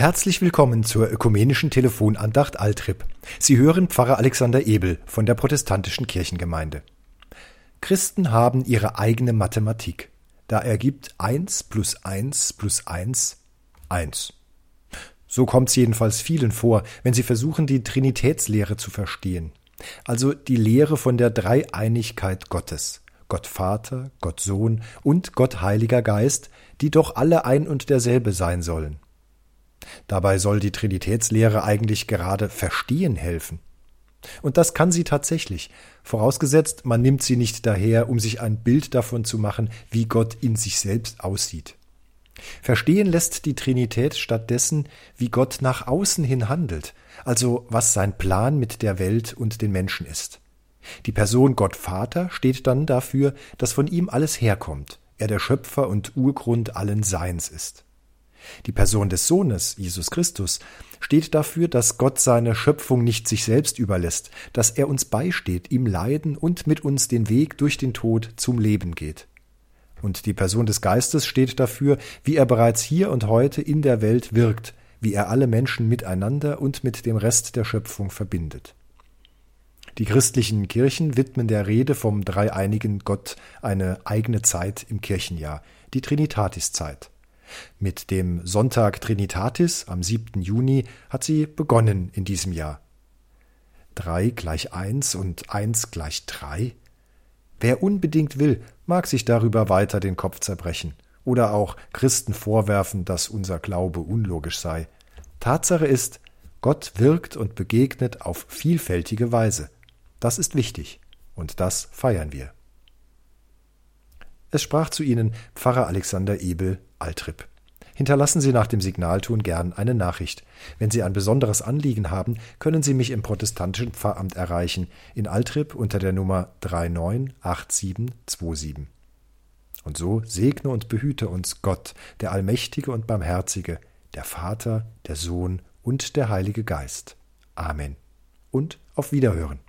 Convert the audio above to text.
Herzlich willkommen zur ökumenischen Telefonandacht Altrip. Sie hören Pfarrer Alexander Ebel von der protestantischen Kirchengemeinde. Christen haben ihre eigene Mathematik. Da ergibt 1 plus 1 plus 1 1. So kommt's jedenfalls vielen vor, wenn sie versuchen, die Trinitätslehre zu verstehen. Also die Lehre von der Dreieinigkeit Gottes. Gott Vater, Gott Sohn und Gott Heiliger Geist, die doch alle ein und derselbe sein sollen. Dabei soll die Trinitätslehre eigentlich gerade Verstehen helfen. Und das kann sie tatsächlich, vorausgesetzt, man nimmt sie nicht daher, um sich ein Bild davon zu machen, wie Gott in sich selbst aussieht. Verstehen lässt die Trinität stattdessen, wie Gott nach außen hin handelt, also was sein Plan mit der Welt und den Menschen ist. Die Person Gott Vater steht dann dafür, dass von ihm alles herkommt, er der Schöpfer und Urgrund allen Seins ist. Die Person des Sohnes, Jesus Christus, steht dafür, dass Gott seine Schöpfung nicht sich selbst überlässt, dass er uns beisteht, ihm leiden und mit uns den Weg durch den Tod zum Leben geht. Und die Person des Geistes steht dafür, wie er bereits hier und heute in der Welt wirkt, wie er alle Menschen miteinander und mit dem Rest der Schöpfung verbindet. Die christlichen Kirchen widmen der Rede vom dreieinigen Gott eine eigene Zeit im Kirchenjahr, die Trinitatiszeit. Mit dem Sonntag Trinitatis am 7. Juni hat sie begonnen in diesem Jahr. Drei gleich eins und eins gleich drei? Wer unbedingt will, mag sich darüber weiter den Kopf zerbrechen oder auch Christen vorwerfen, dass unser Glaube unlogisch sei. Tatsache ist, Gott wirkt und begegnet auf vielfältige Weise. Das ist wichtig und das feiern wir. Es sprach zu ihnen Pfarrer Alexander Ebel, Altrip. Hinterlassen Sie nach dem Signalton gern eine Nachricht. Wenn Sie ein besonderes Anliegen haben, können Sie mich im protestantischen Pfarramt erreichen, in Altrip unter der Nummer 398727. Und so segne und behüte uns Gott, der Allmächtige und Barmherzige, der Vater, der Sohn und der Heilige Geist. Amen. Und auf Wiederhören.